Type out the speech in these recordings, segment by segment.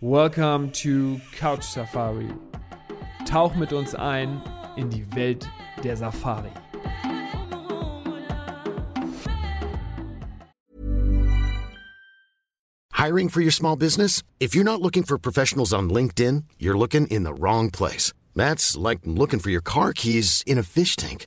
Welcome to Couch Safari. Tauch mit uns ein in die Welt der Safari. Hiring for your small business? If you're not looking for professionals on LinkedIn, you're looking in the wrong place. That's like looking for your car keys in a fish tank.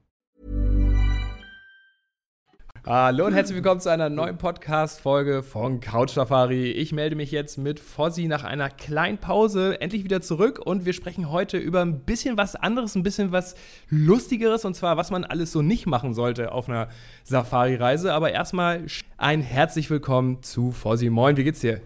Hallo und herzlich willkommen zu einer neuen Podcast-Folge von Couch Safari. Ich melde mich jetzt mit Fossi nach einer kleinen Pause endlich wieder zurück und wir sprechen heute über ein bisschen was anderes, ein bisschen was Lustigeres und zwar, was man alles so nicht machen sollte auf einer Safari-Reise. Aber erstmal ein herzlich willkommen zu Fossi. Moin, wie geht's dir?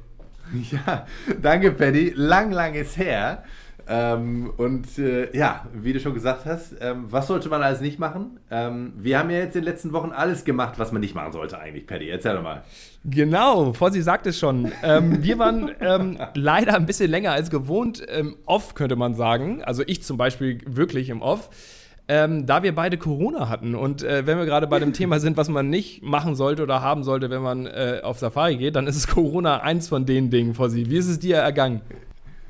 Ja, danke, Paddy. Lang, lang ist her. Ähm, und äh, ja, wie du schon gesagt hast, ähm, was sollte man alles nicht machen? Ähm, wir haben ja jetzt in den letzten Wochen alles gemacht, was man nicht machen sollte eigentlich, Paddy. Erzähl doch mal. Genau, Fossi sagt es schon. Ähm, wir waren ähm, leider ein bisschen länger als gewohnt im Off, könnte man sagen. Also ich zum Beispiel wirklich im Off. Ähm, da wir beide Corona hatten und äh, wenn wir gerade bei dem Thema sind, was man nicht machen sollte oder haben sollte, wenn man äh, auf Safari geht, dann ist es Corona eins von den Dingen, Fossi. Wie ist es dir ergangen?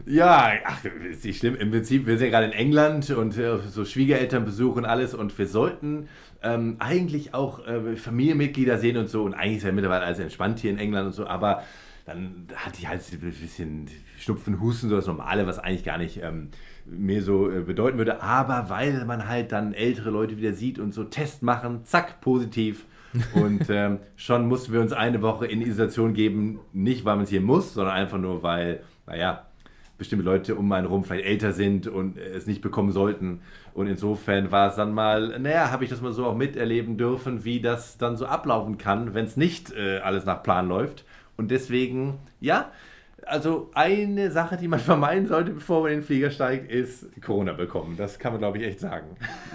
Ja, ach, ist nicht schlimm. Im Prinzip, wir sind ja gerade in England und äh, so Schwiegerelternbesuch und alles und wir sollten ähm, eigentlich auch äh, Familienmitglieder sehen und so und eigentlich ist ja mittlerweile alles entspannt hier in England und so, aber dann hatte ich halt ein bisschen Schnupfen, Husten, so das Normale, was eigentlich gar nicht ähm, mir so äh, bedeuten würde, aber weil man halt dann ältere Leute wieder sieht und so Test machen, zack, positiv. Und ähm, schon mussten wir uns eine Woche in Isolation geben, nicht weil man es hier muss, sondern einfach nur, weil, naja, bestimmte Leute um einen rum vielleicht älter sind und es nicht bekommen sollten. Und insofern war es dann mal, naja, habe ich das mal so auch miterleben dürfen, wie das dann so ablaufen kann, wenn es nicht äh, alles nach Plan läuft. Und deswegen, ja, also eine Sache, die man vermeiden sollte, bevor man in den Flieger steigt, ist Corona bekommen. Das kann man, glaube ich, echt sagen.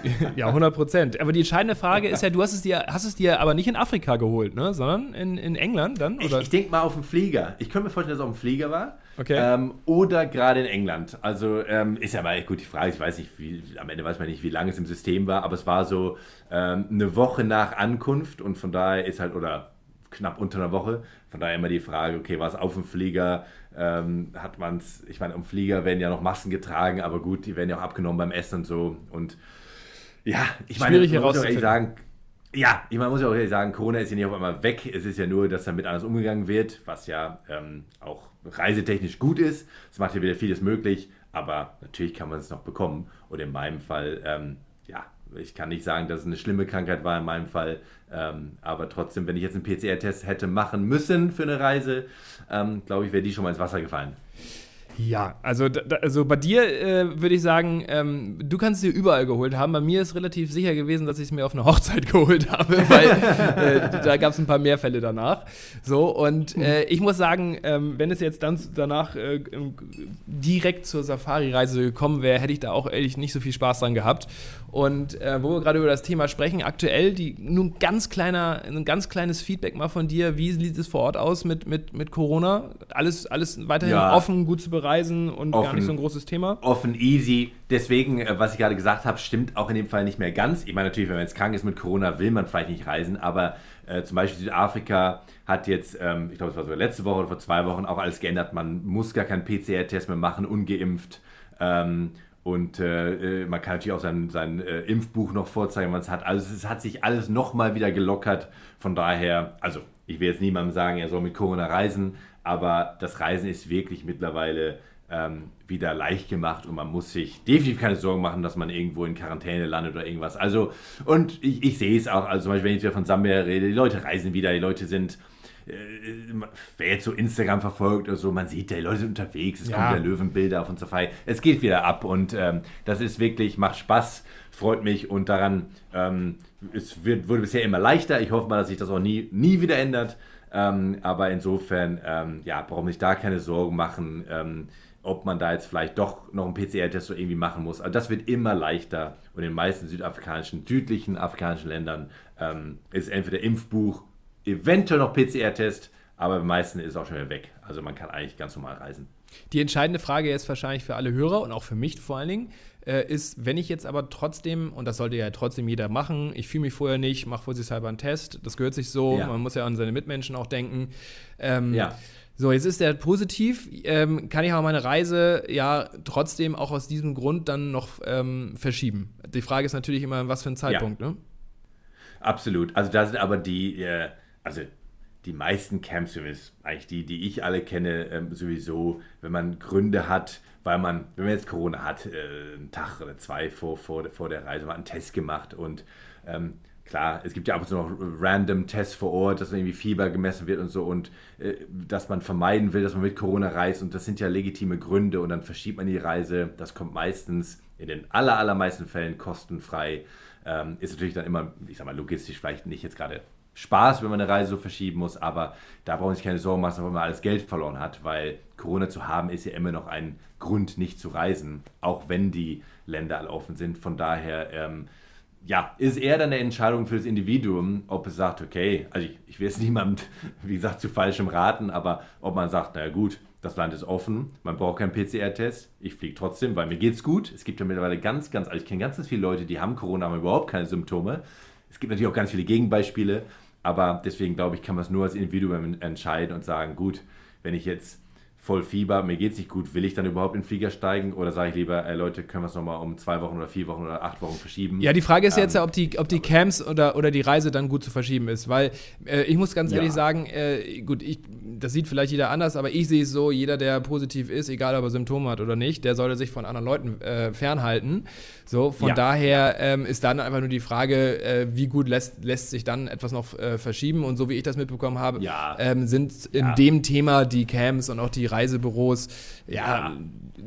Ja, 100 Prozent. Aber die entscheidende Frage ist ja, du hast es dir, hast es dir aber nicht in Afrika geholt, ne? sondern in, in England dann? Oder? Ich, ich denke mal auf dem Flieger. Ich könnte mir vorstellen, dass es auf dem Flieger war. Okay. Ähm, oder gerade in England. Also ähm, ist ja mal gut die Frage. Ich weiß nicht, wie, am Ende weiß man nicht, wie lange es im System war, aber es war so ähm, eine Woche nach Ankunft und von daher ist halt, oder knapp unter einer Woche. Von daher immer die Frage, okay, war es auf dem Flieger? Ähm, hat man es, ich meine, am Flieger werden ja noch Masken getragen, aber gut, die werden ja auch abgenommen beim Essen und so. Und ja, ich meine, Schwierig man muss auch ehrlich sagen, ja, ich meine, muss ja auch ehrlich sagen, Corona ist ja nicht auf einmal weg. Es ist ja nur, dass damit anders umgegangen wird, was ja ähm, auch reisetechnisch gut ist. Es macht ja wieder vieles möglich, aber natürlich kann man es noch bekommen. Und in meinem Fall, ähm, ja, ich kann nicht sagen, dass es eine schlimme Krankheit war in meinem Fall, ähm, aber trotzdem, wenn ich jetzt einen PCR-Test hätte machen müssen für eine Reise, ähm, glaube ich, wäre die schon mal ins Wasser gefallen. Ja, also, da, also bei dir äh, würde ich sagen, ähm, du kannst dir überall geholt haben. Bei mir ist relativ sicher gewesen, dass ich es mir auf eine Hochzeit geholt habe, weil äh, da gab es ein paar mehr Fälle danach. So, und äh, ich muss sagen, ähm, wenn es jetzt dann danach äh, direkt zur Safari-Reise gekommen wäre, hätte ich da auch ehrlich nicht so viel Spaß dran gehabt. Und äh, wo wir gerade über das Thema sprechen, aktuell die, nur ein ganz kleiner, ein ganz kleines Feedback mal von dir. Wie sieht es vor Ort aus mit, mit, mit Corona? Alles, alles weiterhin ja. offen, gut zu bereisen und offen, gar nicht so ein großes Thema? Offen, easy. Deswegen, äh, was ich gerade gesagt habe, stimmt auch in dem Fall nicht mehr ganz. Ich meine, natürlich, wenn man jetzt krank ist mit Corona, will man vielleicht nicht reisen, aber äh, zum Beispiel Südafrika hat jetzt, ähm, ich glaube, es war so letzte Woche oder vor zwei Wochen auch alles geändert. Man muss gar keinen PCR-Test mehr machen, ungeimpft. Ähm, und äh, äh, man kann natürlich auch sein, sein äh, Impfbuch noch vorzeigen, was es hat. Also es hat sich alles nochmal wieder gelockert. Von daher, also ich will jetzt niemandem sagen, er soll mit Corona reisen, aber das Reisen ist wirklich mittlerweile ähm, wieder leicht gemacht und man muss sich definitiv keine Sorgen machen, dass man irgendwo in Quarantäne landet oder irgendwas. Also, und ich, ich sehe es auch, also zum Beispiel, wenn ich wieder von Sambia rede, die Leute reisen wieder, die Leute sind äh, wer jetzt so Instagram verfolgt oder so, man sieht ja, die Leute sind unterwegs, es ja. kommen wieder Löwenbilder von Safari, es geht wieder ab und ähm, das ist wirklich, macht Spaß, freut mich und daran, ähm, es wird, wurde bisher immer leichter, ich hoffe mal, dass sich das auch nie, nie wieder ändert, ähm, aber insofern, ähm, ja, brauchen sich da keine Sorgen machen, ähm, ob man da jetzt vielleicht doch noch einen PCR-Test so irgendwie machen muss. Also das wird immer leichter und in den meisten südafrikanischen, südlichen afrikanischen Ländern ähm, ist entweder Impfbuch, eventuell noch PCR-Test, aber bei meisten ist es auch schon wieder weg. Also man kann eigentlich ganz normal reisen. Die entscheidende Frage jetzt wahrscheinlich für alle Hörer und auch für mich vor allen Dingen, äh, ist, wenn ich jetzt aber trotzdem, und das sollte ja trotzdem jeder machen, ich fühle mich vorher nicht, mache vorsichtshalber einen Test, das gehört sich so, ja. man muss ja an seine Mitmenschen auch denken. Ähm, ja. So, jetzt ist der positiv. Ähm, kann ich aber meine Reise ja trotzdem auch aus diesem Grund dann noch ähm, verschieben? Die Frage ist natürlich immer, was für ein Zeitpunkt, ja. ne? Absolut. Also da sind aber die, äh, also die meisten Camps, eigentlich die, die ich alle kenne, ähm, sowieso, wenn man Gründe hat, weil man, wenn man jetzt Corona hat, äh, einen Tag oder zwei vor, vor, vor der Reise, mal einen Test gemacht und ähm, klar, es gibt ja ab und zu noch random Tests vor Ort, dass irgendwie Fieber gemessen wird und so und äh, dass man vermeiden will, dass man mit Corona reist und das sind ja legitime Gründe und dann verschiebt man die Reise. Das kommt meistens in den aller, allermeisten Fällen kostenfrei. Ähm, ist natürlich dann immer, ich sag mal, logistisch vielleicht nicht jetzt gerade Spaß, wenn man eine Reise so verschieben muss, aber da brauchen sich keine Sorgen machen, wenn man alles Geld verloren hat, weil Corona zu haben ist ja immer noch ein Grund, nicht zu reisen, auch wenn die Länder alle offen sind. Von daher ähm, ja, ist eher dann eine Entscheidung für das Individuum, ob es sagt, okay, also ich, ich will jetzt niemand, wie gesagt, zu falschem raten, aber ob man sagt, naja gut, das Land ist offen, man braucht keinen PCR-Test, ich fliege trotzdem, weil mir geht's gut. Es gibt ja mittlerweile ganz, ganz, also ich kenne ganz, ganz viele Leute, die haben Corona, haben überhaupt keine Symptome. Es gibt natürlich auch ganz viele Gegenbeispiele, aber deswegen glaube ich, kann man es nur als Individuum entscheiden und sagen, gut, wenn ich jetzt voll Fieber, mir geht es nicht gut, will ich dann überhaupt in den Flieger steigen oder sage ich lieber, ey Leute, können wir es nochmal um zwei Wochen oder vier Wochen oder acht Wochen verschieben? Ja, die Frage ist ähm, jetzt ja, ob die, ob die Camps oder, oder die Reise dann gut zu verschieben ist, weil äh, ich muss ganz ehrlich ja. sagen, äh, gut, ich, das sieht vielleicht jeder anders, aber ich sehe es so, jeder, der positiv ist, egal ob er Symptome hat oder nicht, der sollte sich von anderen Leuten äh, fernhalten. So, von ja. daher ähm, ist dann einfach nur die Frage, äh, wie gut lässt, lässt sich dann etwas noch äh, verschieben und so wie ich das mitbekommen habe, ja. ähm, sind in dem Thema die Camps und auch die Reisebüros ja,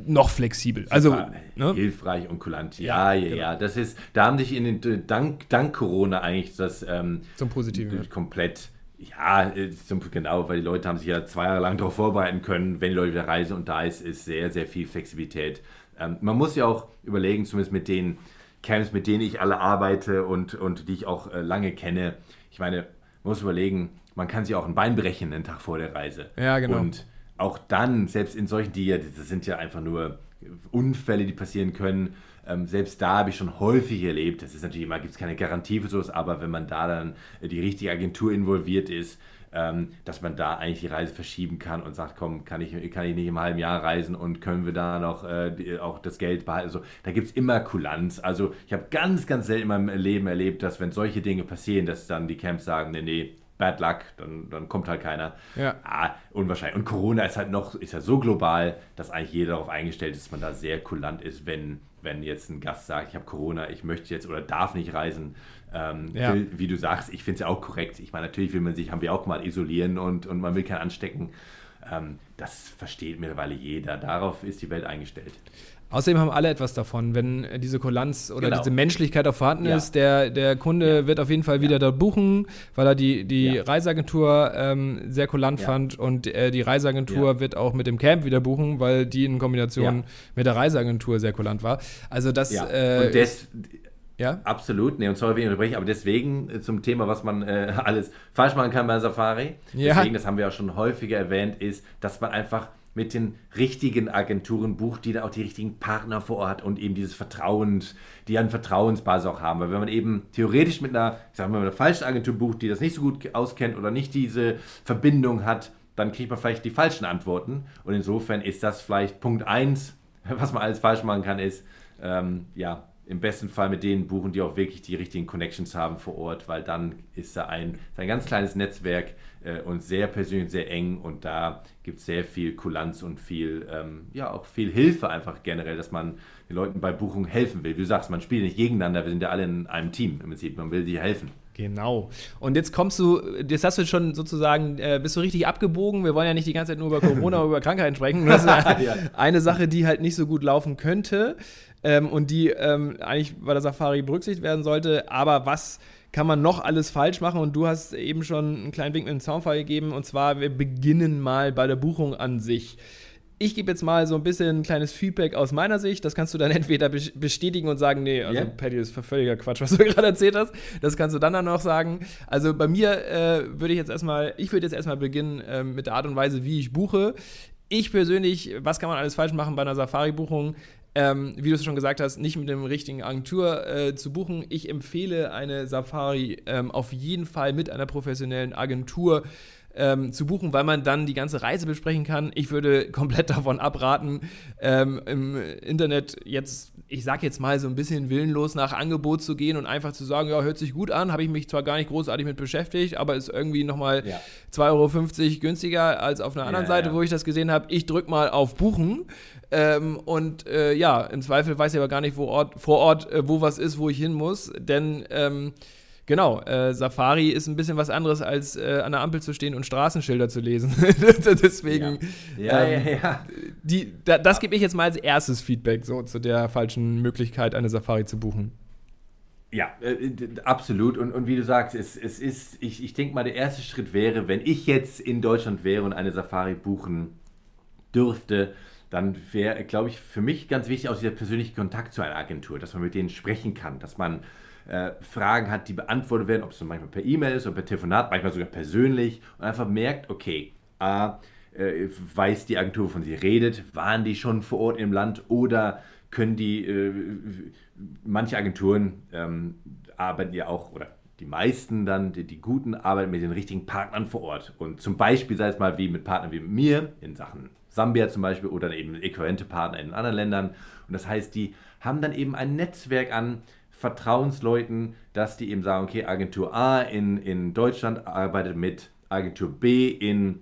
noch flexibel. Also ne? hilfreich und kulant. Ja, ja, ja, genau. Das ist, da haben sich in den dank, dank Corona eigentlich das ähm, zum Positiven komplett ja, zum, genau, weil die Leute haben sich ja zwei Jahre lang darauf vorbereiten können, wenn die Leute wieder reisen und da ist, ist sehr, sehr viel Flexibilität. Ähm, man muss ja auch überlegen, zumindest mit den Camps, mit denen ich alle arbeite und, und die ich auch äh, lange kenne. Ich meine, man muss überlegen, man kann sich auch ein Bein brechen einen Tag vor der Reise. Ja, genau. Und auch dann, selbst in solchen, die das sind ja einfach nur Unfälle, die passieren können. Ähm, selbst da habe ich schon häufig erlebt, das ist natürlich immer, gibt es keine Garantie für sowas, aber wenn man da dann die richtige Agentur involviert ist, ähm, dass man da eigentlich die Reise verschieben kann und sagt, komm, kann ich, kann ich nicht im halben Jahr reisen und können wir da noch äh, auch das Geld behalten. Also da gibt es immer Kulanz. Also ich habe ganz, ganz selten in meinem Leben erlebt, dass wenn solche Dinge passieren, dass dann die Camps sagen, nee, nee, bad luck, dann, dann kommt halt keiner. Ja. Ah, unwahrscheinlich. Und Corona ist halt noch, ist ja so global, dass eigentlich jeder darauf eingestellt ist, dass man da sehr kulant ist, wenn, wenn jetzt ein Gast sagt, ich habe Corona, ich möchte jetzt oder darf nicht reisen. Ähm, ja. will, wie du sagst, ich finde es ja auch korrekt. Ich meine, natürlich will man sich, haben wir auch mal isolieren und, und man will keinen anstecken. Ähm, das versteht mittlerweile jeder. Darauf ist die Welt eingestellt. Außerdem haben alle etwas davon, wenn diese Kulanz oder genau. diese Menschlichkeit auch vorhanden ja. ist. Der, der Kunde ja. wird auf jeden Fall wieder ja. dort buchen, weil er die, die Reiseagentur ähm, sehr kulant fand und äh, die Reiseagentur wird auch mit dem Camp wieder buchen, weil die in Kombination mit der Reiseagentur sehr kulant war. Also das äh, und des, ja? Absolut, nee, und sorry, wenn ich unterbreche, aber deswegen äh, zum Thema, was man äh, alles falsch machen kann bei Safari, ja. deswegen, das haben wir auch schon häufiger erwähnt, ist, dass man einfach mit den richtigen Agenturen bucht, die da auch die richtigen Partner vor Ort und eben dieses Vertrauens, die eine Vertrauensbasis auch haben. Weil wenn man eben theoretisch mit einer, ich sag mal, einer falschen Agentur bucht, die das nicht so gut auskennt oder nicht diese Verbindung hat, dann kriegt man vielleicht die falschen Antworten. Und insofern ist das vielleicht Punkt 1, was man alles falsch machen kann, ist, ähm, ja, im besten Fall mit denen buchen, die auch wirklich die richtigen Connections haben vor Ort, weil dann ist da ein, ein ganz kleines Netzwerk äh, und sehr persönlich, sehr eng und da gibt es sehr viel Kulanz und viel, ähm, ja, auch viel Hilfe einfach generell, dass man den Leuten bei Buchung helfen will. Wie du sagst, man spielt nicht gegeneinander, wir sind ja alle in einem Team im Prinzip, man will sie helfen. Genau. Und jetzt kommst du, jetzt hast du schon sozusagen, äh, bist du richtig abgebogen. Wir wollen ja nicht die ganze Zeit nur über Corona oder über Krankheiten sprechen. Das ist eine Sache, die halt nicht so gut laufen könnte ähm, und die ähm, eigentlich bei der Safari berücksichtigt werden sollte. Aber was kann man noch alles falsch machen? Und du hast eben schon einen kleinen Wink mit dem Zaunfall gegeben. Und zwar, wir beginnen mal bei der Buchung an sich. ich gebe jetzt mal so ein bisschen ein kleines Feedback aus meiner Sicht. Das kannst du dann entweder bestätigen und sagen, nee, also yeah. Patty, das ist völliger Quatsch, was du gerade erzählt hast. Das kannst du dann dann noch sagen. Also bei mir äh, würde ich jetzt erstmal, ich würde jetzt erstmal beginnen äh, mit der Art und Weise, wie ich buche. Ich persönlich, was kann man alles falsch machen bei einer Safari-Buchung? Ähm, wie du es schon gesagt hast, nicht mit dem richtigen Agentur äh, zu buchen. Ich empfehle eine Safari ähm, auf jeden Fall mit einer professionellen Agentur ähm, zu buchen, weil man dann die ganze Reise besprechen kann. Ich würde komplett davon abraten, ähm, im Internet jetzt, ich sag jetzt mal so ein bisschen willenlos nach Angebot zu gehen und einfach zu sagen, ja, hört sich gut an, habe ich mich zwar gar nicht großartig mit beschäftigt, aber ist irgendwie nochmal ja. 2,50 Euro günstiger als auf einer anderen ja, Seite, ja. wo ich das gesehen habe. Ich drücke mal auf Buchen. Ähm, und äh, ja, im Zweifel weiß ich aber gar nicht wo Ort, vor Ort, äh, wo was ist, wo ich hin muss. Denn ähm, Genau, äh, Safari ist ein bisschen was anderes, als äh, an der Ampel zu stehen und Straßenschilder zu lesen. Deswegen, ja. Ja, ähm, ja, Die, da, das gebe ich jetzt mal als erstes Feedback so zu der falschen Möglichkeit, eine Safari zu buchen. Ja, äh, absolut. Und, und wie du sagst, es, es ist, ich, ich denke mal, der erste Schritt wäre, wenn ich jetzt in Deutschland wäre und eine Safari buchen dürfte, dann wäre, glaube ich, für mich ganz wichtig auch dieser persönliche Kontakt zu einer Agentur, dass man mit denen sprechen kann, dass man äh, Fragen hat, die beantwortet werden, ob es manchmal per E-Mail ist oder per Telefonat, manchmal sogar persönlich und einfach merkt, okay, A, äh, weiß die Agentur, wovon sie redet, waren die schon vor Ort im Land oder können die, äh, manche Agenturen ähm, arbeiten ja auch, oder die meisten dann, die, die, guten, arbeiten mit den richtigen Partnern vor Ort. Und zum Beispiel, sei es mal wie mit Partnern wie mit mir, in Sachen Sambia zum Beispiel, oder eben äquivalente Partner in anderen Ländern. Und das heißt, die haben dann eben ein Netzwerk an Vertrauensleuten, dass die eben sagen, okay, Agentur A in, in Deutschland arbeitet mit Agentur B in,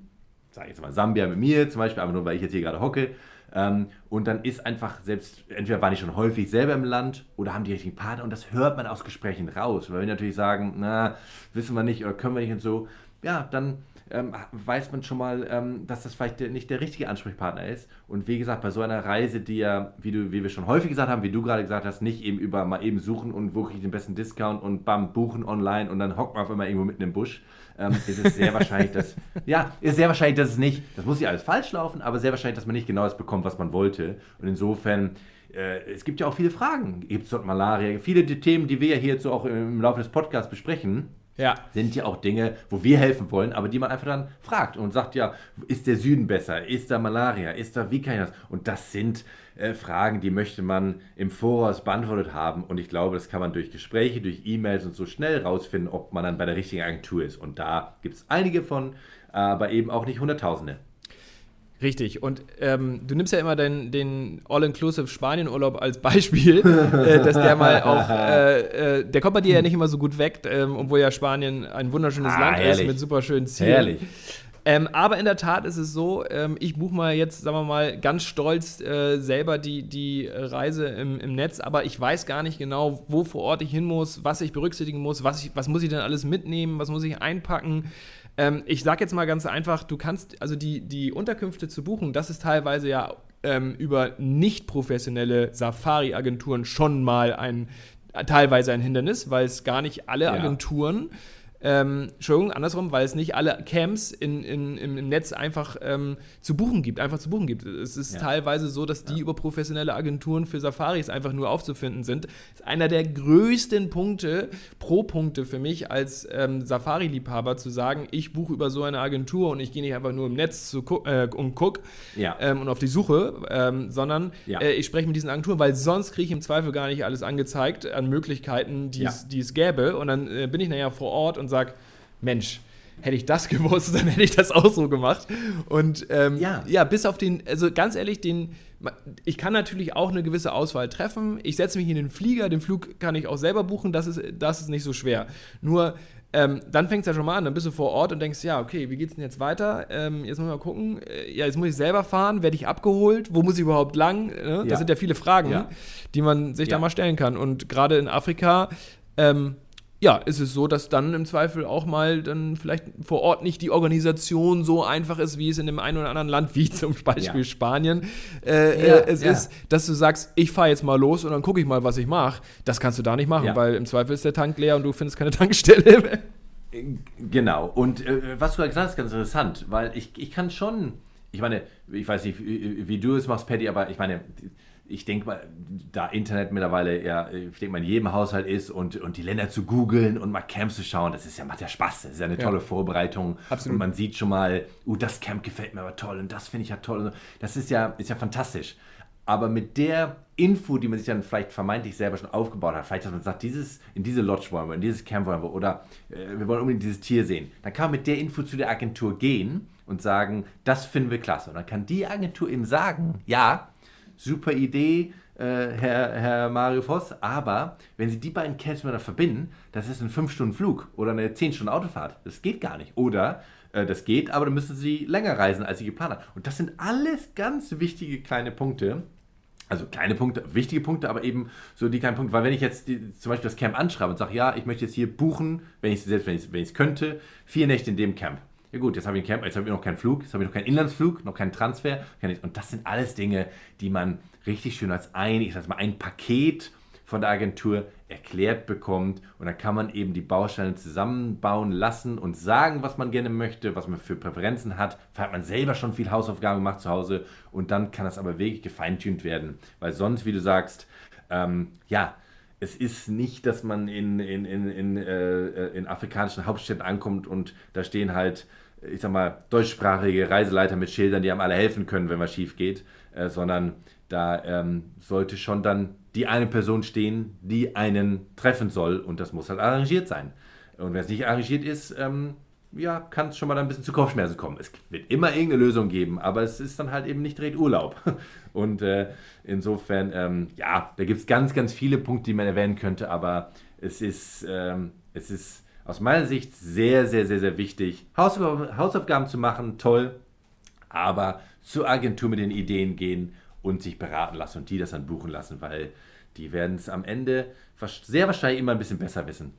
sage ich jetzt mal, Sambia mit mir zum Beispiel, aber nur weil ich jetzt hier gerade hocke. Ähm, und dann ist einfach selbst, entweder waren die schon häufig selber im Land oder haben die richtigen Partner und das hört man aus Gesprächen raus. Weil wir natürlich sagen, na, wissen wir nicht oder können wir nicht und so, ja, dann ähm, weiß man schon mal, ähm, dass das vielleicht nicht der richtige Ansprechpartner ist. Und wie gesagt, bei so einer Reise, die ja, wie, du, wie wir schon häufig gesagt haben, wie du gerade gesagt hast, nicht eben über mal eben suchen und wo kriege ich den besten Discount und bam, buchen online und dann hockt man auf einmal irgendwo mitten im Busch, ähm, ist es sehr wahrscheinlich, dass, ja, ist sehr wahrscheinlich, dass es nicht, das muss ja alles falsch laufen, aber sehr wahrscheinlich, dass man nicht genau das bekommt, was man wollte. Und insofern, äh, es gibt ja auch viele Fragen. Gibt es dort Malaria? Viele Themen, die wir ja hier jetzt so auch im Laufe des Podcasts besprechen, ja. sind ja auch Dinge, wo wir helfen wollen, aber die man einfach dann fragt und sagt, ja, ist der Süden besser? Ist da Malaria? Ist da, wie kann ich das? Und das sind äh, Fragen, die möchte man im Voraus beantwortet haben und ich glaube, das kann man durch Gespräche, durch E-Mails und so schnell rausfinden, ob man dann bei der richtigen Agentur ist. Und da gibt es einige von, aber eben auch nicht Hunderttausende. Richtig. Und ähm, du nimmst ja immer den, den All-Inclusive Spanien-Urlaub als Beispiel, äh, dass der mal auch, äh, äh, der kommt bei dir ja nicht immer so gut weg, ähm, obwohl ja Spanien ein wunderschönes ah, Land herrlich. ist mit super schönen Zielen. Herrlich. Ähm, aber in der Tat ist es so, ähm, ich buche mal jetzt, sagen wir mal, ganz stolz äh, selber die, die Reise im, im Netz, aber ich weiß gar nicht genau, wo vor Ort ich hin muss, was ich berücksichtigen muss, was, ich, was muss ich denn alles mitnehmen, was muss ich einpacken. Ähm, ich sage jetzt mal ganz einfach, du kannst, also die, die Unterkünfte zu buchen, das ist teilweise ja ähm, über nicht professionelle Safari-Agenturen schon mal ein, teilweise ein Hindernis, weil es gar nicht alle Agenturen ja ähm, Entschuldigung, andersrum, weil es nicht alle Camps in, in, im Netz einfach ähm, zu buchen gibt, einfach zu buchen gibt. Es ist ja. teilweise so, dass die ja. über professionelle Agenturen für Safaris einfach nur aufzufinden sind. Das ist einer der größten Punkte, Pro-Punkte für mich als ähm, Safari-Liebhaber zu sagen, ich buche über so eine Agentur und ich gehe nicht einfach nur im Netz zu gu äh, und gucke ja. Ähm, und auf die Suche, ähm, sondern äh, ich spreche mit diesen Agenturen, weil sonst kriege ich im Zweifel gar nicht alles angezeigt an Möglichkeiten, die es gäbe. Und dann äh, bin ich nachher vor Ort und sage, Mensch, hätte ich das gewusst, dann hätte ich das auch so gemacht. Und ähm, ja. ja, bis auf den, also ganz ehrlich, den, ich kann natürlich auch eine gewisse Auswahl treffen. Ich setze mich in den Flieger, den Flug kann ich auch selber buchen, das ist, das ist nicht so schwer. Nur ähm, dann fängt es ja schon mal an, dann bist du vor Ort und denkst, ja, okay, wie geht's denn jetzt weiter? Ähm, jetzt muss ich mal gucken, äh, ja, jetzt muss ich selber fahren, werde ich abgeholt, wo muss ich überhaupt lang? Das ja. sind ja viele Fragen, ja. die man sich da mal stellen kann. Und gerade in Afrika, ähm, ja, ist es so, dass dann im Zweifel auch mal dann vielleicht vor Ort nicht die Organisation so einfach ist, wie es in dem einen oder anderen Land, wie zum Beispiel ja. Spanien, äh, ja, äh, es ja. ist, dass du sagst, ich fahre jetzt mal los und dann gucke ich mal, was ich mache. Das kannst du da nicht machen, weil im Zweifel ist der Tank leer und du findest keine Tankstelle. Genau. Und äh, was du gesagt hast, ist ganz interessant, weil ich, ich kann schon ich meine, ich weiß nicht, wie, wie du es machst, Patty, aber ich meine, ich denke mal, da Internet mittlerweile ja, ich denke mal, in jedem Haushalt ist und, und die Länder zu googeln und mal Camps zu schauen, das ist ja, macht ja Spaß. Das ist ja eine tolle ja. Vorbereitung. Absolut. Und man sieht schon mal, uh, das Camp gefällt mir aber toll und das finde ich ja toll. Das ist ja, ist ja fantastisch. Aber mit der Info, die man sich dann vielleicht vermeintlich selber schon aufgebaut hat, vielleicht, dass man sagt, dieses, in diese Lodge wollen wir, in dieses Camp wollen wir oder äh, wir wollen unbedingt dieses Tier sehen, dann kann man mit der Info zu der Agentur gehen und sagen, das finden wir klasse. Und dann kann die Agentur eben sagen, ja, super Idee, äh, Herr, Herr Mario Voss, aber wenn Sie die beiden Camps miteinander verbinden, das ist ein 5-Stunden-Flug oder eine 10-Stunden-Autofahrt. Das geht gar nicht. Oder äh, das geht, aber dann müssen Sie länger reisen, als Sie geplant haben. Und das sind alles ganz wichtige kleine Punkte, also kleine Punkte, wichtige Punkte, aber eben so die kleinen Punkte. Weil wenn ich jetzt die, zum Beispiel das Camp anschreibe und sage, ja, ich möchte jetzt hier buchen, wenn ich selbst wenn ich es könnte, vier Nächte in dem Camp. Ja gut, jetzt habe ich habe ich noch keinen Flug, jetzt habe ich noch keinen Inlandsflug, noch keinen Transfer. Und das sind alles Dinge, die man richtig schön als ein, ich sag mal, ein Paket von der Agentur erklärt bekommt. Und dann kann man eben die Bausteine zusammenbauen lassen und sagen, was man gerne möchte, was man für Präferenzen hat. Vielleicht hat man selber schon viel Hausaufgaben gemacht zu Hause und dann kann das aber wirklich gefeintunt werden. Weil sonst, wie du sagst, ähm, ja, es ist nicht, dass man in, in, in, in, äh, in afrikanischen Hauptstädten ankommt und da stehen halt ich sag mal, deutschsprachige Reiseleiter mit Schildern, die einem alle helfen können, wenn was schief geht, äh, sondern da ähm, sollte schon dann die eine Person stehen, die einen treffen soll und das muss halt arrangiert sein. Und wenn es nicht arrangiert ist, ähm, ja, kann es schon mal ein bisschen zu Kopfschmerzen kommen. Es wird immer irgendeine Lösung geben, aber es ist dann halt eben nicht direkt Urlaub. Und äh, insofern, ähm, ja, da gibt es ganz, ganz viele Punkte, die man erwähnen könnte, aber es ist, ähm, es ist aus meiner Sicht sehr, sehr, sehr, sehr wichtig, Hausaufgaben zu machen, toll, aber zur Agentur mit den Ideen gehen und sich beraten lassen und die das dann buchen lassen, weil die werden es am Ende sehr wahrscheinlich immer ein bisschen besser wissen.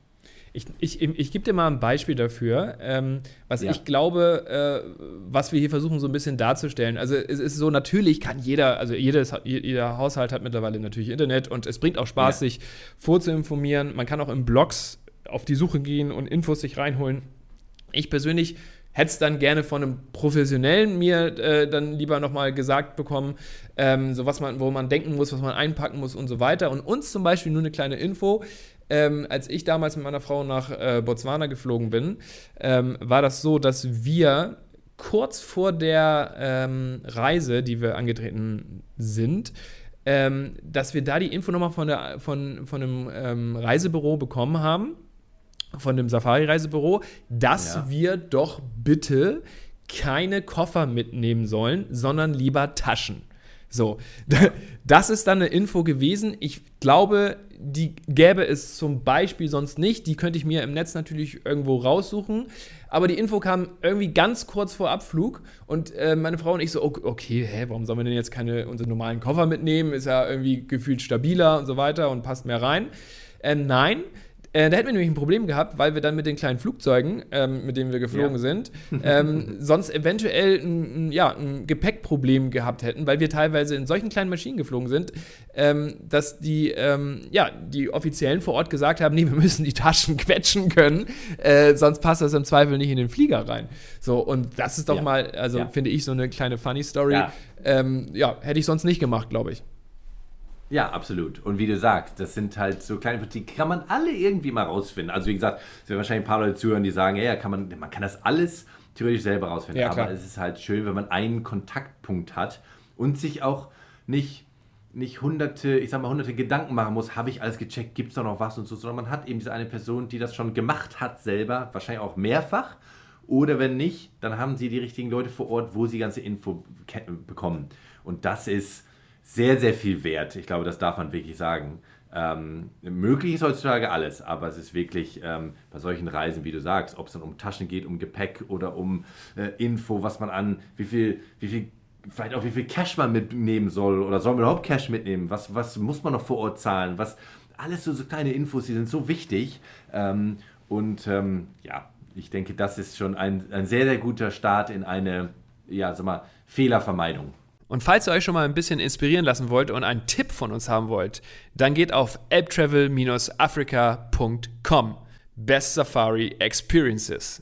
Ich, ich, ich gebe dir mal ein Beispiel dafür, ähm, was ja. ich glaube, äh, was wir hier versuchen so ein bisschen darzustellen. Also es ist so, natürlich kann jeder, also jedes, jeder Haushalt hat mittlerweile natürlich Internet und es bringt auch Spaß, ja. sich vorzuinformieren. Man kann auch in Blogs auf die Suche gehen und Infos sich reinholen. Ich persönlich hätte es dann gerne von einem Professionellen mir äh, dann lieber nochmal gesagt bekommen, ähm, so was man, wo man denken muss, was man einpacken muss und so weiter. Und uns zum Beispiel nur eine kleine Info. Ähm, als ich damals mit meiner Frau nach äh, Botswana geflogen bin, ähm, war das so, dass wir kurz vor der ähm, Reise, die wir angetreten sind, ähm, dass wir da die Info nochmal von, von, von einem ähm, Reisebüro bekommen haben von dem Safari-Reisebüro, dass ja. wir doch bitte keine Koffer mitnehmen sollen, sondern lieber Taschen. So, das ist dann eine Info gewesen. Ich glaube, die gäbe es zum Beispiel sonst nicht. Die könnte ich mir im Netz natürlich irgendwo raussuchen. Aber die Info kam irgendwie ganz kurz vor Abflug und äh, meine Frau und ich so, okay, hä, warum sollen wir denn jetzt keine unsere normalen Koffer mitnehmen? Ist ja irgendwie gefühlt stabiler und so weiter und passt mehr rein. Äh, nein, äh, da hätten wir nämlich ein Problem gehabt, weil wir dann mit den kleinen Flugzeugen, ähm, mit denen wir geflogen ja. sind, ähm, sonst eventuell ein, ein, ja, ein Gepäckproblem gehabt hätten, weil wir teilweise in solchen kleinen Maschinen geflogen sind, ähm, dass die, ähm, ja, die Offiziellen vor Ort gesagt haben, nee, wir müssen die Taschen quetschen können, äh, sonst passt das im Zweifel nicht in den Flieger rein. So, und das ist doch ja. mal, also finde ich, so eine kleine Funny Story. Ja, ähm, ja hätte ich sonst nicht gemacht, glaube ich. Ja, absolut. Und wie du sagst, das sind halt so kleine, die kann man alle irgendwie mal rausfinden. Also wie gesagt, es werden wahrscheinlich ein paar Leute zuhören, die sagen, ja, kann man, man kann das alles theoretisch selber rausfinden. Ja, Aber es ist halt schön, wenn man einen Kontaktpunkt hat und sich auch nicht, nicht hunderte, ich sag mal, hunderte Gedanken machen muss, habe ich alles gecheckt, gibt es da noch was und so, sondern man hat eben diese eine Person, die das schon gemacht hat selber, wahrscheinlich auch mehrfach. Oder wenn nicht, dann haben sie die richtigen Leute vor Ort, wo sie ganze Info bekommen. Und das ist sehr, sehr viel wert. Ich glaube, das darf man wirklich sagen. Ähm, möglich ist heutzutage alles, aber es ist wirklich ähm, bei solchen Reisen, wie du sagst, ob es dann um Taschen geht, um Gepäck oder um äh, Info, was man an, wie viel, wie viel, vielleicht auch wie viel Cash man mitnehmen soll oder soll man überhaupt Cash mitnehmen? Was, was muss man noch vor Ort zahlen? Was, alles so, so kleine Infos, die sind so wichtig. Ähm, und ähm, ja, ich denke, das ist schon ein, ein sehr, sehr guter Start in eine, ja, sag mal, Fehlervermeidung. Und falls ihr euch schon mal ein bisschen inspirieren lassen wollt und einen Tipp von uns haben wollt, dann geht auf elbtravel-africa.com. Best Safari Experiences.